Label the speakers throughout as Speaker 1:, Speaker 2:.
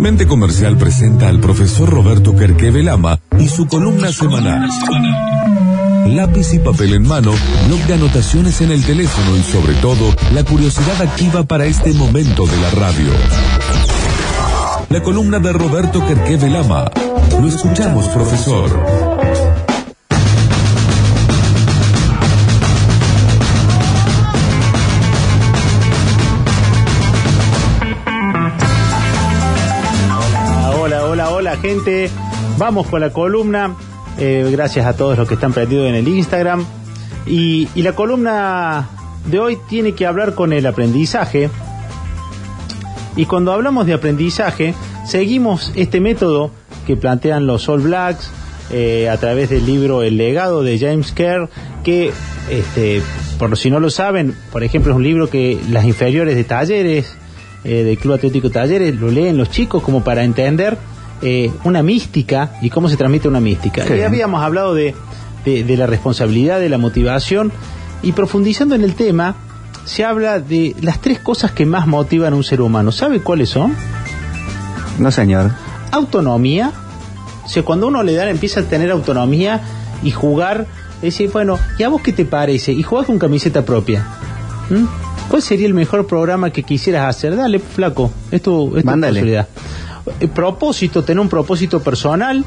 Speaker 1: Mente Comercial presenta al profesor Roberto Kerkeve Lama y su columna semanal. Lápiz y papel en mano, blog de anotaciones en el teléfono y sobre todo, la curiosidad activa para este momento de la radio. La columna de Roberto Kerkeve Lama. Lo escuchamos, profesor.
Speaker 2: Gente. Vamos con la columna. Eh, gracias a todos los que están prendidos en el Instagram. Y, la columna de hoy tiene que hablar con el aprendizaje. Y cuando hablamos de aprendizaje, seguimos este método que plantean los All Blacks eh, a través del libro El legado de James Kerr, que, este, por si no lo saben, por ejemplo, es un libro que las inferiores de talleres, eh, del Club Atlético Talleres, lo leen los chicos como para entender eh, una mística y cómo se transmite una mística. Ya habíamos hablado de, de, la responsabilidad, de la motivación, y profundizando en el tema, se habla de las tres cosas que más motivan a un ser humano. ¿Sabe cuáles son?
Speaker 3: No, señor.
Speaker 2: Autonomía. O sea, cuando uno le da, empieza a tener autonomía y jugar, decir, bueno, ¿y a vos qué te parece? Y jugar con camiseta propia. ¿Mm? ¿Cuál sería el mejor programa que quisieras hacer? Dale, flaco, esto es tu posibilidad. Eh, propósito, tener un propósito personal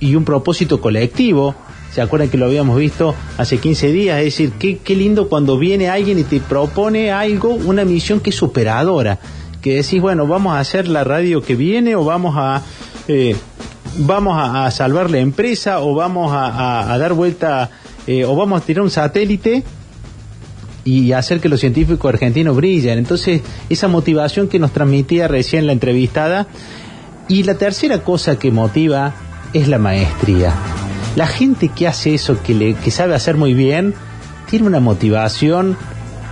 Speaker 2: y un propósito colectivo. ¿Se acuerdan que lo habíamos visto hace 15 días? Es decir, qué, qué lindo cuando viene alguien y te propone algo, una misión que es superadora. Que decís, bueno, vamos a hacer la radio que viene o vamos a... Eh, vamos a, salvar la empresa o vamos a, dar vuelta eh, o vamos a tirar un satélite y hacer que los científicos argentinos brillen. Entonces, esa motivación que nos transmitía recién la entrevistada. Y la tercera cosa que motiva es la maestría. La gente que hace eso, que, le, que sabe hacer muy bien, tiene una motivación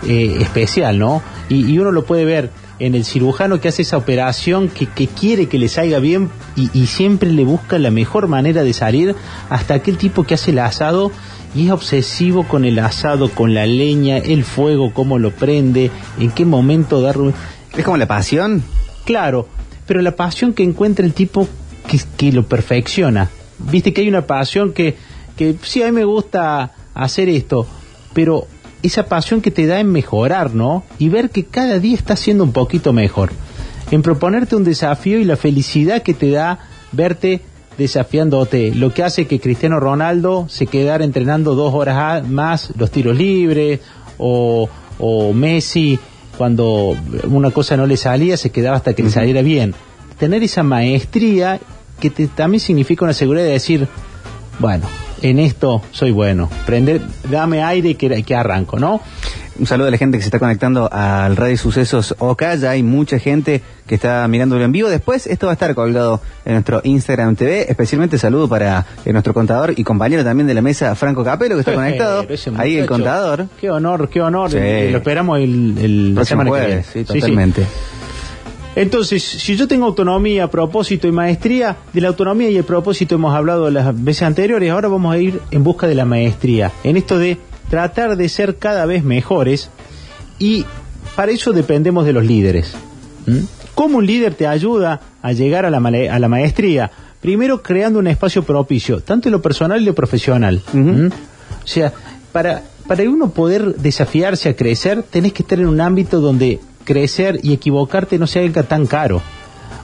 Speaker 2: eh, especial, ¿no? Y, uno lo puede ver en el cirujano que hace esa operación, que, que quiere que le salga bien y, y, siempre le busca la mejor manera de salir, hasta aquel tipo que hace el asado y es obsesivo con el asado, con la leña, el fuego, cómo lo prende, en qué momento dar...
Speaker 3: ¿Es como la pasión?
Speaker 2: Claro, pero la pasión que encuentra el tipo que, que lo perfecciona. Viste que hay una pasión que, que sí, a mí me gusta hacer esto, pero esa pasión que te da en mejorar, ¿no? Y ver que cada día está siendo un poquito mejor. En proponerte un desafío y la felicidad que te da verte desafiándote, lo que hace que Cristiano Ronaldo se quedara entrenando dos horas más los tiros libres, o, Messi cuando una cosa no le salía se quedaba hasta que le saliera bien. Tener esa maestría que también significa una seguridad de decir, bueno, en esto soy bueno, prender, dame aire que arranco, ¿no?
Speaker 3: Un saludo a la gente que se está conectando al Radio Sucesos Oca. Ya hay mucha gente que está mirándolo en vivo. Después, esto va a estar colgado en nuestro Instagram TV. Especialmente saludo para eh, nuestro contador y compañero también de la mesa, Franco Capelo, que está conectado. Ahí el contador.
Speaker 2: Qué honor, qué honor. Lo esperamos el, el
Speaker 3: próximo jueves. Sí, totalmente.
Speaker 2: Entonces, si yo tengo autonomía, propósito y maestría, de la autonomía y el propósito hemos hablado las veces anteriores, ahora vamos a ir en busca de la maestría. En esto de tratar de ser cada vez mejores y para eso dependemos de los líderes. ¿Mm? ¿Cómo un líder te ayuda a llegar a la, a la maestría? Primero creando un espacio propicio, tanto en lo personal y lo profesional. ¿Mm? O sea, para, para uno poder desafiarse a crecer, tenés que estar en un ámbito donde crecer y equivocarte no sea tan caro.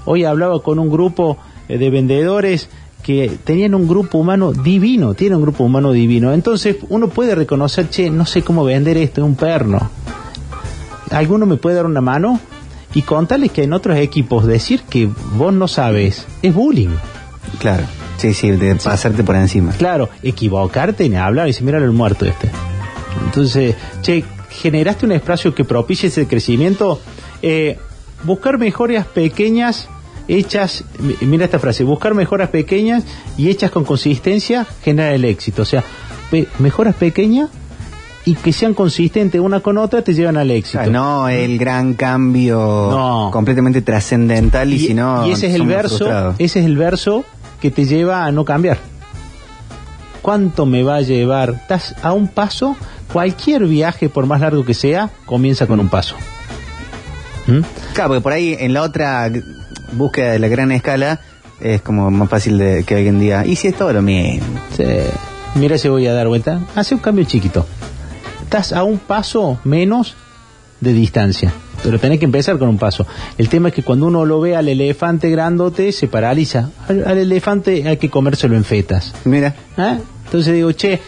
Speaker 2: Hoy hablaba con un grupo eh, de vendedores que tenían un grupo humano divino, tienen un grupo humano divino. Entonces uno puede reconocer, che, no sé cómo vender esto, es un perno. ¿Alguno me puede dar una mano? Y contarles que en otros equipos decir que vos no sabes es bullying.
Speaker 3: Claro, sí, sí, de pasarte por encima.
Speaker 2: Claro, equivocarte y hablar y decir, mira el muerto este. Entonces, che, generaste un espacio que propicie ese crecimiento. Eh, buscar mejoras pequeñas hechas, mira esta frase, buscar mejoras pequeñas y hechas con consistencia genera el éxito. O sea, mejoras pequeñas y que sean consistentes una con otra te llevan al éxito.
Speaker 3: no el gran cambio completamente trascendental y, si no
Speaker 2: y ese es el verso, ese es el verso que te lleva a no cambiar. ¿Cuánto me va a llevar? Estás a un paso, cualquier viaje por más largo que sea, comienza con un paso.
Speaker 3: ¿Mm? Claro, porque por ahí en la otra búsqueda de la gran escala es como más fácil de que hoy en día. Y si es todo lo mismo.
Speaker 2: Sí. Mira si voy a dar vuelta. Hace un cambio chiquito. Estás a un paso menos de distancia. Pero tenés que empezar con un paso. El tema es que cuando uno lo ve al elefante grandote, se paraliza. Al, al elefante hay que comérselo en fetas.
Speaker 3: Mira.
Speaker 2: ¿Ah? Entonces digo, che,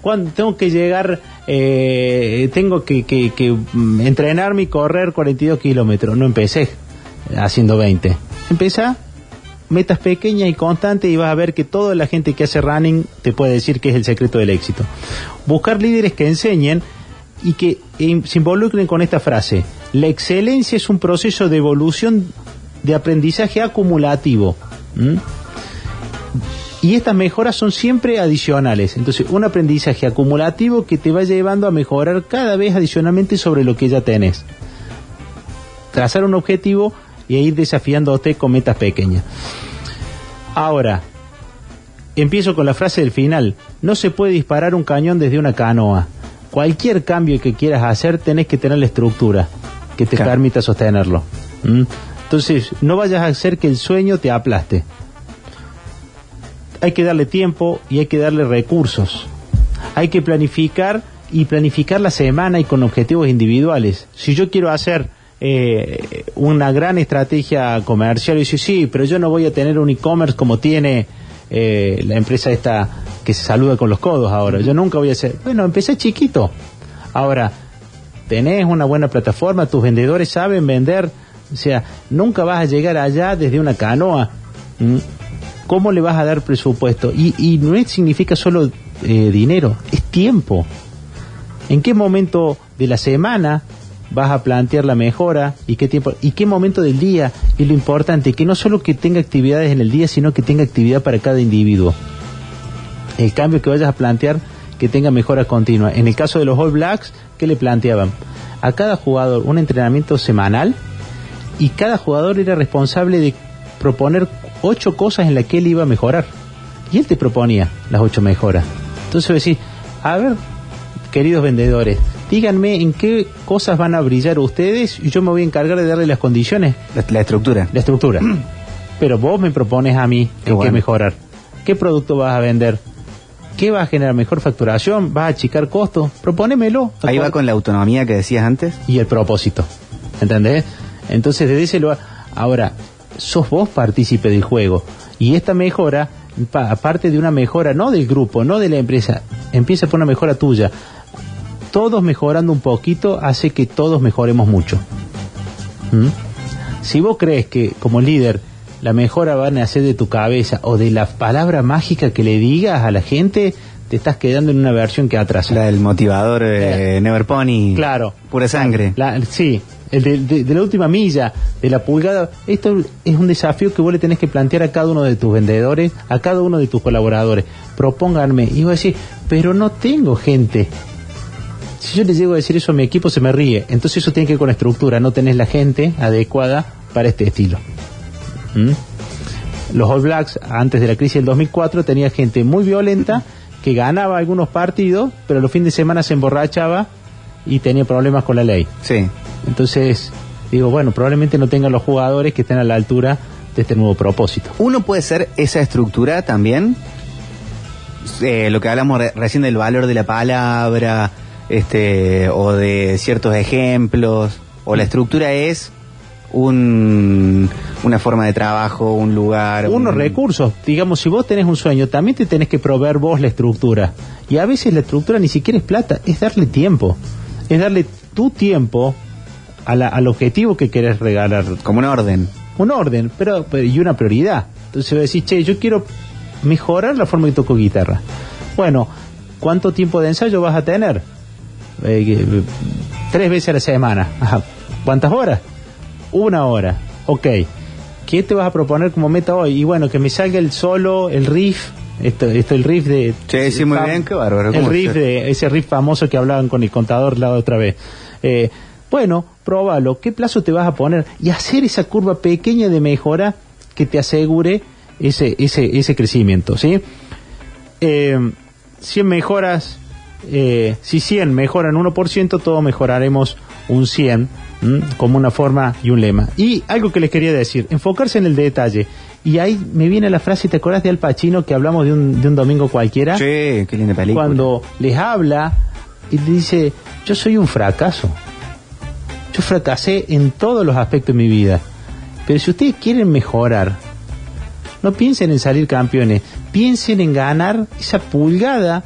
Speaker 2: cuando tengo que llegar, eh, tengo que, que, que, mm, entrenarme y correr 42 kilómetros. No empecé haciendo 20. Empezá metas pequeñas y constantes y vas a ver que toda la gente que hace running te puede decir que es el secreto del éxito. Buscar líderes que enseñen y que se involucren con esta frase. La excelencia es un proceso de evolución de aprendizaje acumulativo. Y estas mejoras son siempre adicionales. Entonces, un aprendizaje acumulativo que te va llevando a mejorar cada vez adicionalmente sobre lo que ya tenés. Trazar un objetivo y ir desafiándote con metas pequeñas. Ahora, empiezo con la frase del final. No se puede disparar un cañón desde una canoa. Cualquier cambio que quieras hacer, tenés que tener la estructura que te
Speaker 3: Claro.
Speaker 2: permita sostenerlo. ¿Mm? Entonces, no vayas a hacer que el sueño te aplaste hay que darle tiempo y hay que darle recursos. Hay que planificar y planificar la semana y con objetivos individuales. Si yo quiero hacer eh, una gran estrategia comercial y decir, sí, pero yo no voy a tener un e-commerce como tiene eh, la empresa esta que se saluda con los codos ahora. Yo nunca voy a hacer. Bueno, empecé chiquito. Ahora, tenés una buena plataforma, tus vendedores saben vender. O sea, nunca vas a llegar allá desde una canoa. ¿Mm? ¿Cómo le vas a dar presupuesto? Y, y no significa solo eh, dinero, es tiempo. ¿En qué momento de la semana vas a plantear la mejora y qué tiempo y qué momento del día es lo importante que no solo que tenga actividades en el día sino que tenga actividad para cada individuo. El cambio que vayas a plantear que tenga mejora continua. En el caso de los All Blacks ¿qué le planteaban? a cada jugador un entrenamiento semanal y cada jugador era responsable de proponer ocho cosas en las que él iba a mejorar. Y él te proponía las ocho mejoras. Entonces decís a ver queridos vendedores, díganme en qué cosas van a brillar ustedes y yo me voy a encargar de darle las condiciones,
Speaker 3: La, la estructura.
Speaker 2: la estructura. Pero vos me propones a mí
Speaker 3: Qué
Speaker 2: en
Speaker 3: bueno.
Speaker 2: qué mejorar. ¿Qué producto vas a vender? ¿Qué va a generar mejor facturación? ¿Vas a achicar costos? Propónemelo.
Speaker 3: Ahí va con la autonomía que decías antes.
Speaker 2: Y el propósito. ¿Entendés? Entonces, desde ese lugar. Ahora, sos vos partícipe del juego. Y esta mejora, pa- aparte de una mejora no del grupo, no de la empresa, empieza por una mejora tuya. Todos mejorando un poquito hace que todos mejoremos mucho. ¿Mm? Si vos crees que como líder la mejora va a nacer de tu cabeza o de la palabra mágica que le digas a la gente, te estás quedando en una versión que atrasa.
Speaker 3: La del motivador eh, Never Pony.
Speaker 2: Claro.
Speaker 3: Pura sangre.
Speaker 2: La- sí, el de, de- de la última milla, de la pulgada. Esto es un desafío que vos le tenés que plantear a cada uno de tus vendedores, a cada uno de tus colaboradores. Propónganme. Y vos decís, pero no tengo gente. Si yo le llego a decir eso a mi equipo, se me ríe. Entonces eso tiene que ver con la estructura. No tenés la gente adecuada para este estilo. ¿Mm? Los All Blacks, antes de la crisis del 2004, tenía gente muy violenta que ganaba algunos partidos, pero los fines de semana se emborrachaba y tenía problemas con la ley.
Speaker 3: Sí.
Speaker 2: Entonces, digo, bueno, probablemente no tengan los jugadores que estén a la altura de este nuevo propósito.
Speaker 3: Uno puede ser esa estructura también. Eh, lo que hablamos re- recién del valor de la palabra, este, o de ciertos ejemplos, o la estructura es un, una forma de trabajo, un lugar.
Speaker 2: Unos
Speaker 3: un-
Speaker 2: recursos, digamos, si vos tenés un sueño, también te tenés que proveer vos la estructura. Y a veces la estructura ni siquiera es plata, es darle tiempo. Es darle tu tiempo a la- al objetivo que querés regalar.
Speaker 3: Como un orden.
Speaker 2: un orden pero, pero- y una prioridad. Entonces vos decís, che, yo quiero mejorar la forma que toco guitarra. Bueno, ¿cuánto tiempo de ensayo vas a tener? Eh, que- tres veces a la semana. ¿Cuántas horas? Una hora. Ok. ¿Qué te vas a proponer como meta hoy? Y bueno, que me salga el solo, el riff. Esto, esto el riff de.
Speaker 3: Sí, sí, muy bien, qué bárbaro.
Speaker 2: El
Speaker 3: ¿Cómo
Speaker 2: riff de ese riff famoso que hablaban con el contador la otra vez. Eh, bueno, próbalo. ¿Qué plazo te vas a poner? Y hacer esa curva pequeña de mejora que te asegure ese, ese, ese crecimiento, ¿sí? Eh, 100 mejoras, eh, si 100 mejoran 1%, todos mejoraremos un 100 ¿m? como una forma y un lema. Y algo que les quería decir, enfocarse en el detalle. Y ahí me viene la frase, ¿te acuerdas de Al Pacino que hablamos de un, de un domingo cualquiera?
Speaker 3: Sí, qué linda película.
Speaker 2: Cuando les habla y le dice, yo soy un fracaso. Yo fracasé en todos los aspectos de mi vida. Pero si ustedes quieren mejorar, no piensen en salir campeones, piensen en ganar esa pulgada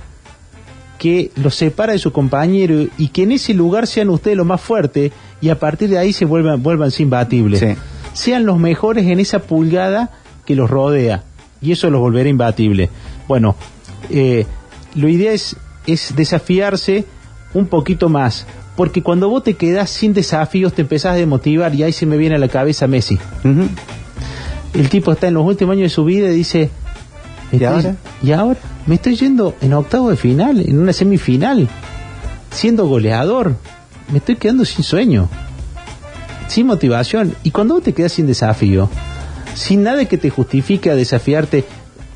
Speaker 2: que los separa de su compañero y que en ese lugar sean ustedes los más fuertes y a partir de ahí se vuelvan, vuelvan imbatibles.
Speaker 3: Sí.
Speaker 2: Sean los mejores en esa pulgada que los rodea y eso los volverá imbatibles. Bueno, eh, lo idea es, es desafiarse un poquito más, porque cuando vos te quedás sin desafíos te empezás a desmotivar y ahí se me viene a la cabeza Messi. El tipo está en los últimos años de su vida y dice,
Speaker 3: ¿Y
Speaker 2: "Estoy-
Speaker 3: ahora?
Speaker 2: ¿Y ahora? Me estoy yendo en octavo de final, en una semifinal, siendo goleador. Me estoy quedando sin sueño, sin motivación. Y cuando vos te quedas sin desafío, sin nada que te justifique a desafiarte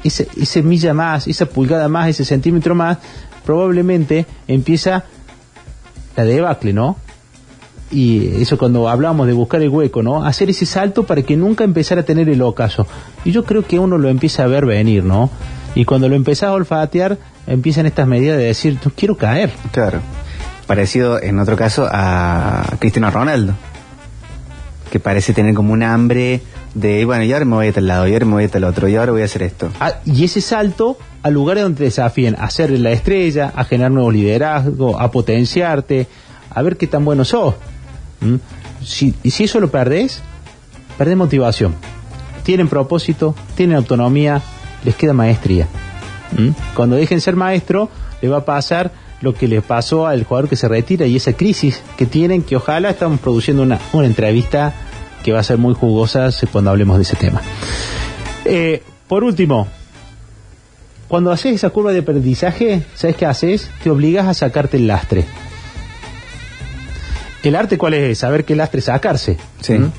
Speaker 2: ese, ese milla más, esa pulgada más, ese centímetro más, probablemente empieza la debacle, ¿no? Y eso cuando hablamos de buscar el hueco, ¿no? Hacer ese salto para que nunca empezara a tener el ocaso. Y yo creo que uno lo empieza a ver venir, ¿no? Y cuando lo empezás a olfatear, empiezan estas medidas de decir, no quiero caer.
Speaker 3: Claro. Parecido en otro caso a Cristiano Ronaldo. Que parece tener como un hambre de, bueno, y ahora me voy a tal lado, y ahora me voy a tal otro, y ahora voy a hacer esto.
Speaker 2: Ah, y ese salto a lugares donde te desafíen a ser la estrella, a generar nuevos liderazgos, a potenciarte, a ver qué tan bueno sos. ¿Mm? Si, y si eso lo perdés, perdés motivación. Tienen propósito, tienen autonomía, les queda maestría. ¿Mm? Cuando dejen ser maestro, le va a pasar lo que le pasó al jugador que se retira y esa crisis que tienen, que ojalá estamos produciendo una, una entrevista que va a ser muy jugosa cuando hablemos de ese tema. Eh, por último, cuando haces esa curva de aprendizaje, ¿sabes qué haces? Te obligas a sacarte el lastre. ¿El arte cuál es? Saber qué lastre sacarse.
Speaker 3: Sí.
Speaker 2: ¿Mm?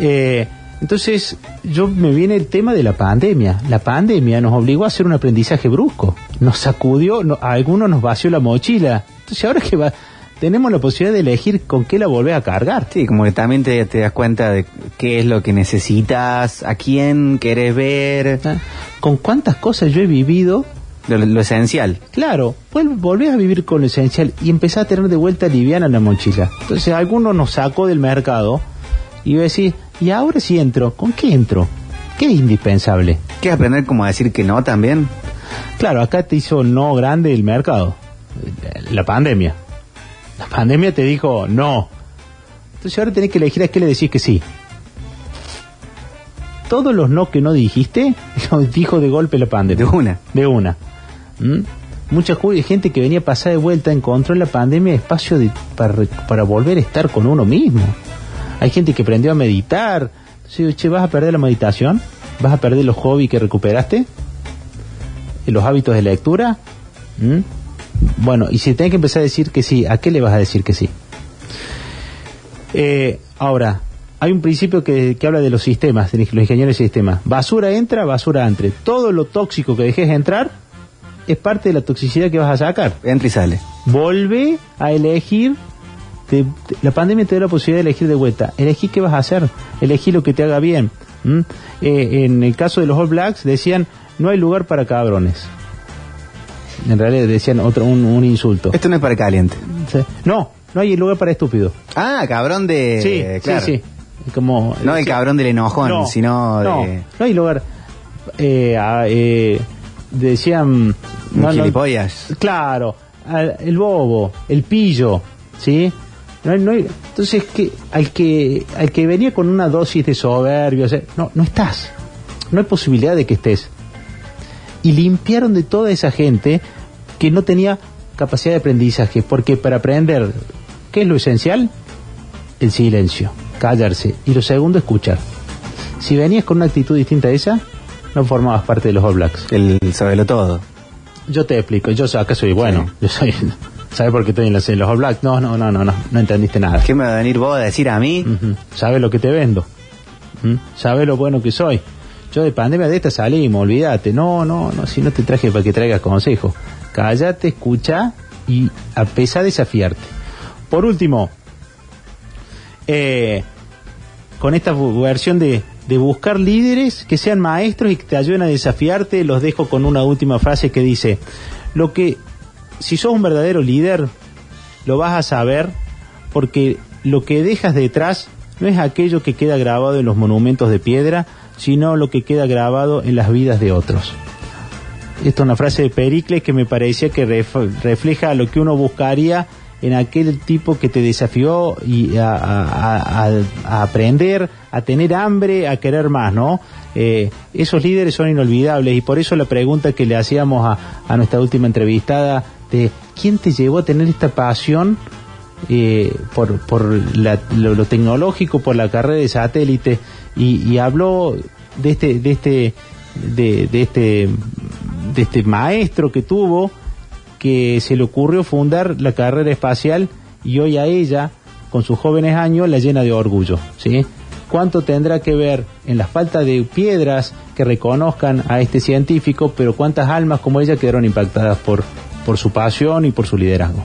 Speaker 2: Eh, entonces, yo me viene el tema de la pandemia. La pandemia nos obligó a hacer un aprendizaje brusco. Nos sacudió, no- a algunos nos vació la mochila. Entonces, ahora que va, tenemos la posibilidad de elegir con qué la volvés a cargar.
Speaker 3: Sí, como que también te, te das cuenta de qué es lo que necesitas, a quién querés ver,
Speaker 2: ¿Ah? Con cuántas cosas yo he vivido
Speaker 3: lo, lo esencial.
Speaker 2: Claro, vuel- volvés a vivir con lo esencial y empezás a tener de vuelta liviana la mochila. Entonces, alguno nos sacó del mercado y yo decís, ¿y ahora sí entro? ¿Con qué entro? ¿Qué es indispensable?
Speaker 3: ¿Quieres aprender como a decir que no también?
Speaker 2: Claro, acá te hizo no grande el mercado, la pandemia. La pandemia te dijo no. Entonces ahora tenés que elegir a qué le decís que sí. Todos los no que no dijiste, los dijo de golpe la pandemia.
Speaker 3: De una.
Speaker 2: De una. ¿Mm? Mucha gente que venía a pasar de vuelta encontró en la pandemia espacio de- para, para volver a estar con uno mismo. Hay gente que aprendió a meditar. Digo, che, ¿vas a perder la meditación? ¿Vas a perder los hobbies que recuperaste? ¿Y ¿Los hábitos de lectura? ¿Mm? Bueno, y si tenés que empezar a decir que sí, ¿a qué le vas a decir que sí? Eh, ahora, hay un principio que, que habla de los sistemas, de los ingenieros de sistemas. Basura entra, basura entre. Todo lo tóxico que dejes entrar es parte de la toxicidad que vas a sacar.
Speaker 3: Entra y sale.
Speaker 2: Volve a elegir. te- te- la pandemia te da la posibilidad de elegir de vuelta. Elegí qué vas a hacer. Elegí lo que te haga bien. ¿Mm? Eh, en el caso de los All Blacks decían, no hay lugar para cabrones. En realidad decían otro, un, un insulto.
Speaker 3: Esto no es para caliente.
Speaker 2: Sí. No, no hay lugar para estúpido.
Speaker 3: Ah, cabrón de...
Speaker 2: sí,
Speaker 3: claro.
Speaker 2: sí, sí. Como,
Speaker 3: No el cabrón del enojón,
Speaker 2: No,
Speaker 3: sino
Speaker 2: no,
Speaker 3: de...
Speaker 2: no hay lugar. Eh, ah, eh, decían. No, no,
Speaker 3: gilipollas.
Speaker 2: claro, el bobo, el pillo, ¿sí? No entonces, que al, que al que venía con una dosis de soberbia, o sea, no, no estás. No hay posibilidad de que estés. Y limpiaron de toda esa gente que no tenía capacidad de aprendizaje, porque para aprender, ¿qué es lo esencial? El silencio, callarse. Y lo segundo, escuchar. Si venías con una actitud distinta a esa, no formabas parte de los All Blacks.
Speaker 3: El sabelo todo.
Speaker 2: Yo te explico, yo acá soy bueno, yo soy, ¿sabes por qué estoy en los, en los All Blacks? No, no, no, no, no, no entendiste nada.
Speaker 3: ¿Qué me va a venir vos a decir a mí?
Speaker 2: ¿Sabes lo que te vendo? ¿Mm? ¿Sabes lo bueno que soy? Yo de pandemia de esta salimos, olvídate. No, no, no, si no te traje para que traigas consejos. Cállate, escucha y a pesar de desafiarte. Por último, eh, con esta versión de, de buscar líderes que sean maestros y que te ayuden a desafiarte, los dejo con una última frase que dice, lo que, si sos un verdadero líder, lo vas a saber porque lo que dejas detrás no es aquello que queda grabado en los monumentos de piedra, sino lo que queda grabado en las vidas de otros. Esta es una frase de Pericles que me parecía que refleja lo que uno buscaría en aquel tipo que te desafió y a, aprender, a tener hambre, a querer más, ¿no? Eh, esos líderes son inolvidables y por eso la pregunta que le hacíamos a, nuestra última entrevistada de quién te llevó a tener esta pasión eh, por, por lo, tecnológico, por la carrera de satélite y, habló de este, de este, de, de este, de este maestro que tuvo que se le ocurrió fundar la carrera espacial y hoy a ella, con sus jóvenes años, la llena de orgullo. ¿sí? ¿Cuánto tendrá que ver en la falta de piedras que reconozcan a este científico, pero cuántas almas como ella quedaron impactadas por, por su pasión y por su liderazgo?